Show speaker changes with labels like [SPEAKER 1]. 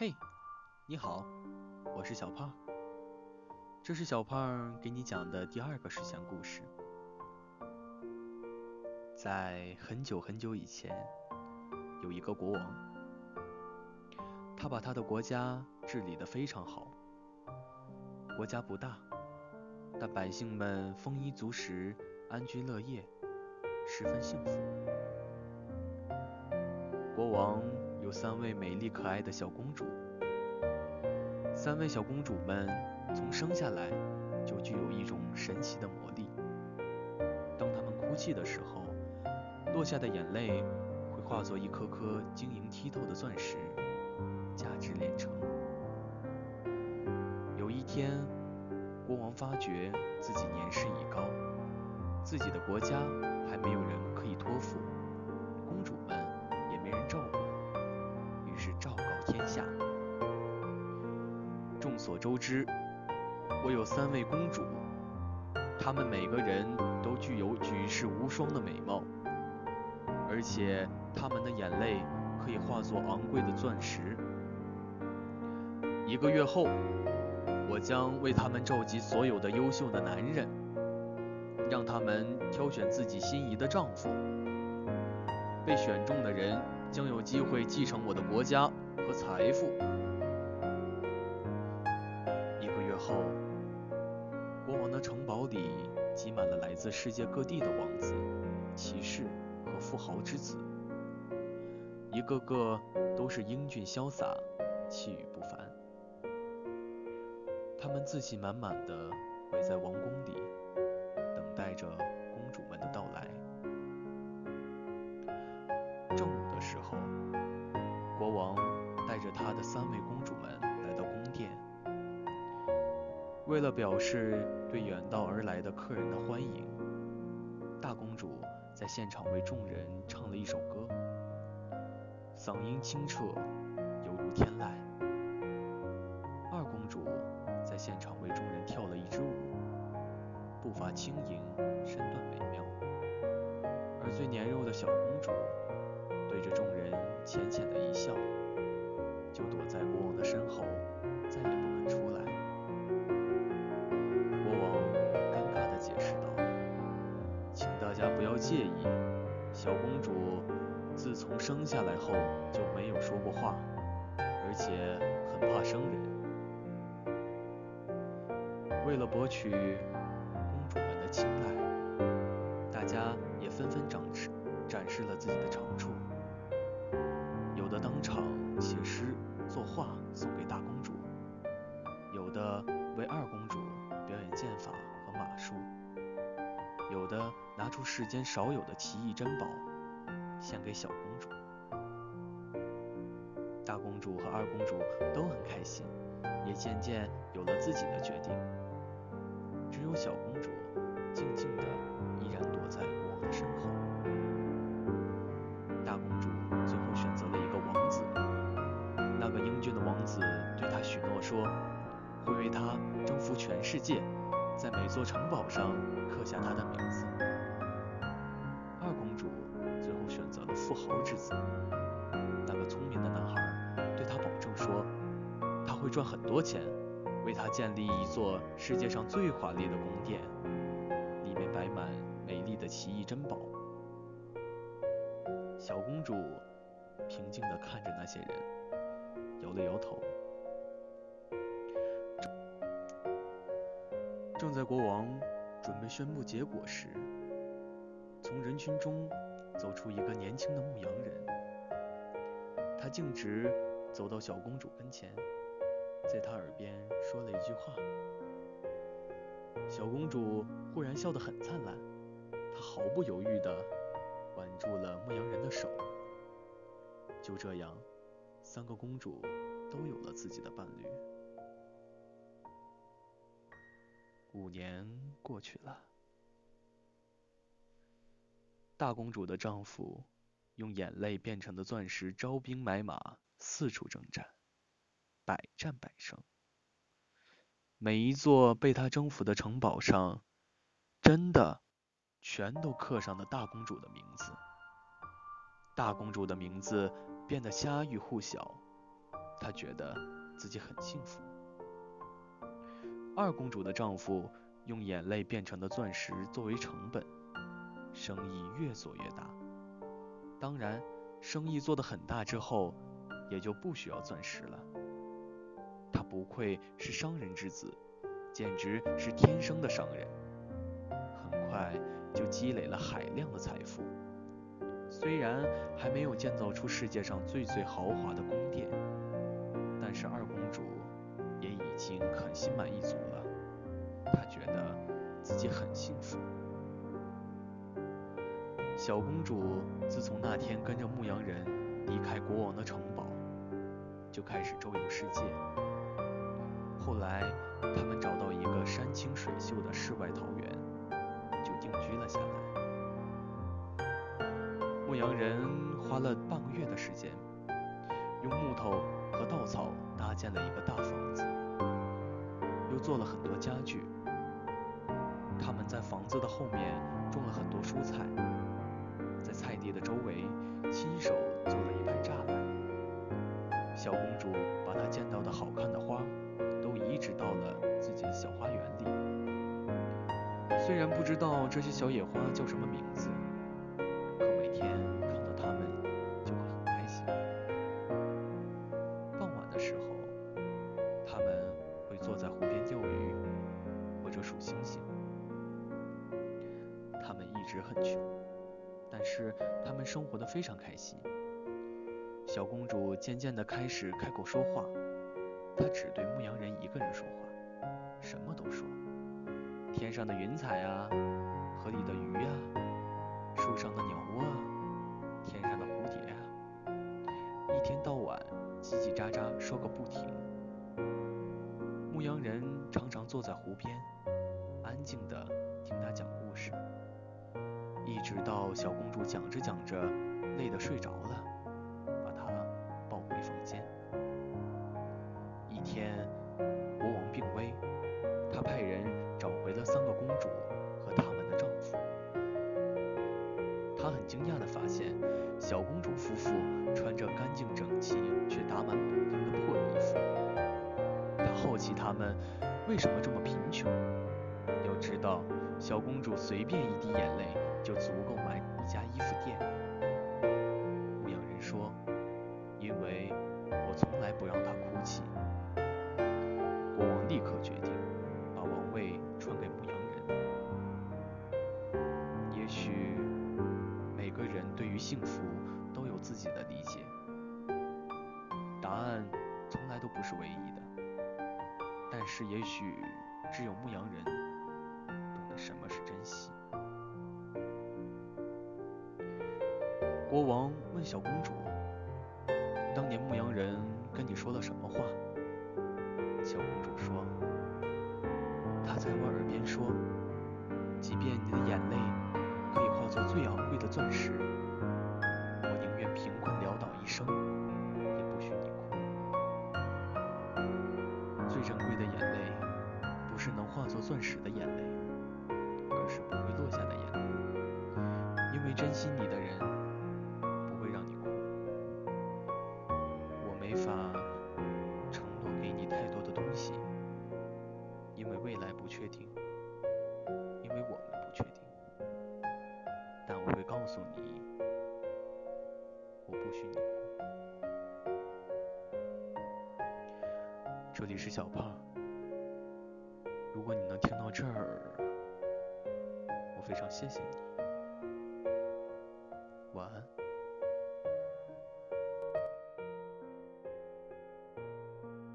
[SPEAKER 1] 嘿，你好，我是小胖。这是小胖给你讲的第二个史前故事。在很久很久以前，有一个国王，他把他的国家治理的非常好。国家不大，但百姓们丰衣足食，安居乐业，十分幸福。国王有三位美丽可爱的小公主，三位小公主们从生下来就具有一种神奇的魔力。当她们哭泣的时候，落下的眼泪会化作一颗颗晶莹剔透的钻石，价值连城。有一天，国王发觉自己年事已高，自己的国家还没有人可以托付，公主们也没人照顾，所周知，我有三位公主，她们每个人都具有举世无双的美貌，而且她们的眼泪可以化作昂贵的钻石。一个月后，我将为她们召集所有的优秀的男人，让他们挑选自己心仪的丈夫。被选中的人将有机会继承我的国家和财富。后，国王的城堡里挤满了来自世界各地的王子、骑士和富豪之子，一个个都是英俊潇洒、气宇不凡。他们自信满满的围在王宫里，等待着公主们的到来。正午的时候，国王带着他的三位公为了表示对远道而来的客人的欢迎，大公主在现场为众人唱了一首歌，嗓音清澈，犹如天籁。二公主在现场为众人跳了一支舞，步伐轻盈，身段美妙。而最年幼的小公主对着众人浅浅的一笑，就躲在国王的身后，再也不肯出来。介意，小公主自从生下来后就没有说过话，而且很怕生人。”为了博取公主们的青睐，大家也纷纷展示展示了自己的拿出世间少有的奇异珍宝献给小公主。大公主和二公主都很开心，也渐渐有了自己的决定。只有小公主静静的依然躲在国王的身后。大公主最后选择了一个王子，那个英俊的王子对她许诺说，会为她征服全世界，在每座城堡上刻下她的名字。猴之子，那个聪明的男孩对他保证说，他会赚很多钱。为他建立一座世界上最华丽的宫殿，里面摆满美丽的奇异珍宝。小公主平静地看着那些人，摇了摇头。正在国王准备宣布结果时，从人群中走出一个年轻的牧羊人，他径直走到小公主跟前。在她耳边说了一句话，小公主忽然笑得很灿烂，她毫不犹豫地挽住了牧羊人的手。就这样，三个公主都有了自己的伴侣。五年过去了，大公主的丈夫用眼泪变成的钻石招兵买马，四处征战。百战百胜，每一座被他征服的城堡上，真的全都刻上了大公主的名字。大公主的名字变得家喻户晓，她觉得自己很幸福。二公主的丈夫用眼泪变成的钻石作为成本，生意越做越大。当然，生意做得很大之后，也就不需要钻石了。他不愧是商人之子，简直是天生的商人。很快就积累了海量的财富。虽然还没有建造出世界上最最豪华的宫殿，但是二公主也已经很心满意足了。她觉得自己很幸福。小公主自从那天跟着牧羊人离开国王的城堡，就开始周游世界。后来，他们找到一个山清水秀的世外桃源，就定居了下来。牧羊人花了半个月的时间，用木头和稻草搭建了一个大房子，又做了很多家具。他们在房子的后面种了很多蔬菜，的周围亲手做了一排栅栏。小公主把她见到的好看的花。都移植到了自己的小花园里。虽然不知道这些小野花叫什么名字，但是他们生活的非常开心。小公主渐渐地开始开口说话。她只对牧羊人一个人说话，什么都说。天上的云彩啊，河里的鱼啊，树上的鸟窝啊，天上的蝴蝶啊，一天到晚叽叽喳喳说个不停。牧羊人常常坐在湖边，安静地听他讲故事，一直到小公主讲着讲着，累得睡着了，把她抱回房间。一天，国王病危，他派人找回了三个公主和他们的丈夫。他很惊讶地发现，小公主夫妇穿着干净整齐却打满补丁的破衣服。他好奇他们为什么这么贫穷。要知道，小公主随便一滴眼泪就足够买一家衣服店。牧羊人说：“因为我从来不让她哭泣。”国王立刻决定把王位传给牧羊人。也许每个人对于。幸福都有自己的理解，答案从来都不是唯一的。但是也许只有牧羊人什么是珍惜。国王问小公主：“当年牧羊人跟你说了什么话？”小公主说：“他在我耳边说，即便你的眼泪可以化作最昂贵的钻石。”我宁愿贫困潦倒一生也不许你哭。最珍贵的眼泪，不是能化作钻石的眼没法承诺给你太多的东西，因为未来不确定，因为我们不确定。但我会告诉你，我不许你哭。这里是小胖，如果你能听到这儿，我非常谢谢你。